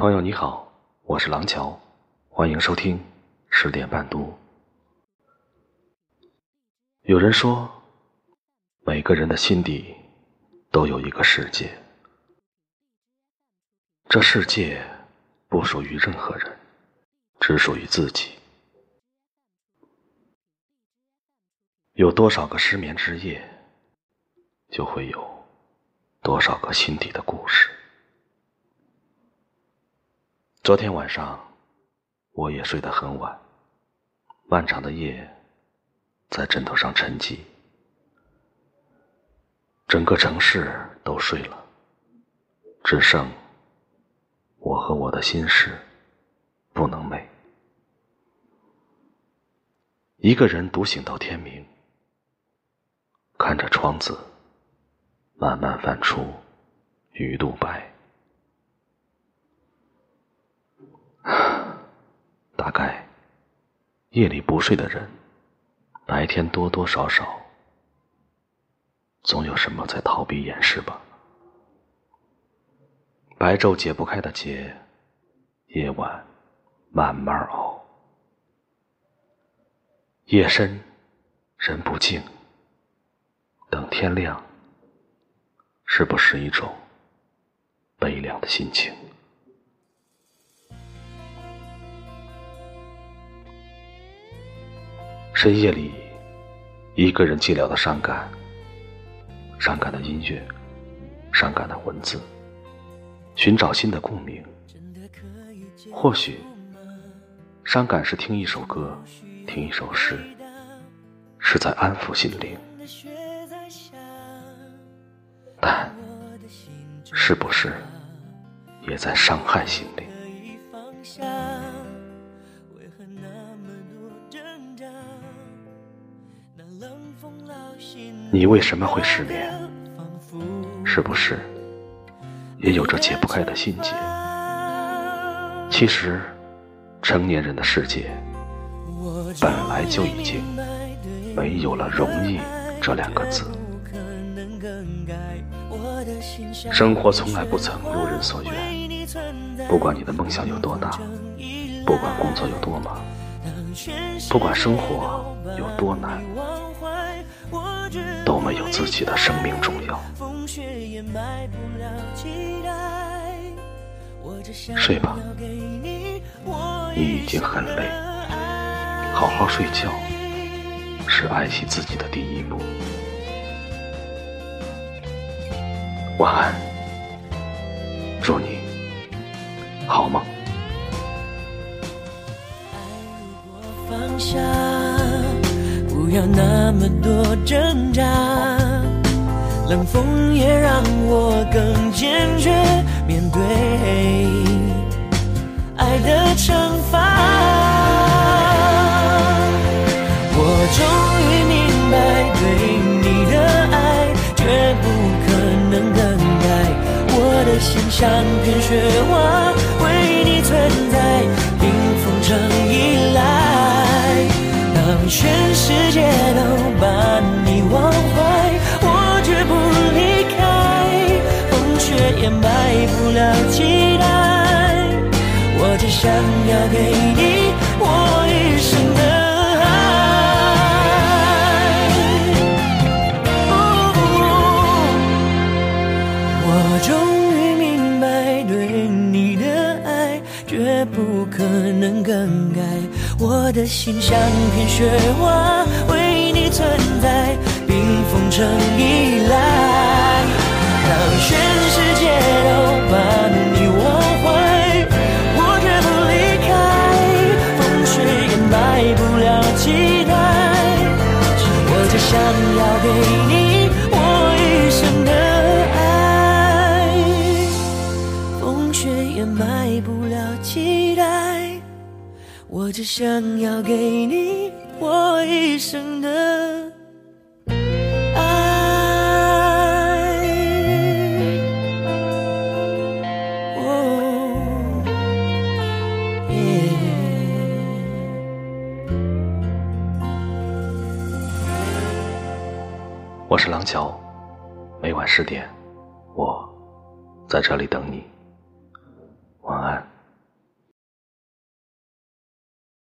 朋友你好，我是廊桥，欢迎收听十点半读。有人说，每个人的心底都有一个世界，这世界不属于任何人，只属于自己。有多少个失眠之夜，就会有多少个心底的故事。昨天晚上，我也睡得很晚。漫长的夜，在枕头上沉寂，整个城市都睡了，只剩我和我的心事不能寐。一个人独醒到天明，看着窗子慢慢泛出鱼肚白。大概夜里不睡的人，白天多多少少总有什么在逃避掩饰吧。白昼解不开的结，夜晚慢慢熬。夜深人不静，等天亮，是不是一种悲凉的心情？深夜里，一个人寂寥的伤感，伤感的音乐，伤感的文字，寻找新的共鸣。或许，伤感是听一首歌，听一首诗，是在安抚心灵。但，是不是也在伤害心灵？你为什么会失眠？是不是也有着解不开的心结？其实，成年人的世界本来就已经没有了容易这两个字。生活从来不曾如人所愿，不管你的梦想有多大，不管工作有多忙，不管生活有多难。都没有自己的生命重要。睡吧，你已经很累，好好睡觉是爱惜自己的第一步。晚安，祝你好梦。不要那么多挣扎，冷风也让我更坚决面对爱的惩罚。我终于明白，对你的爱绝不可能更改。我的心像片雪花，为你存全世界都把你忘怀，我绝不离开。风雪掩埋不了期待，我只想要给你我一生的爱。我终于明白，对你的绝不可能更改。我的心像片雪花，为你存在，冰封成一只想要给你我一生的爱。我是廊桥，每晚十点，我在这里等你。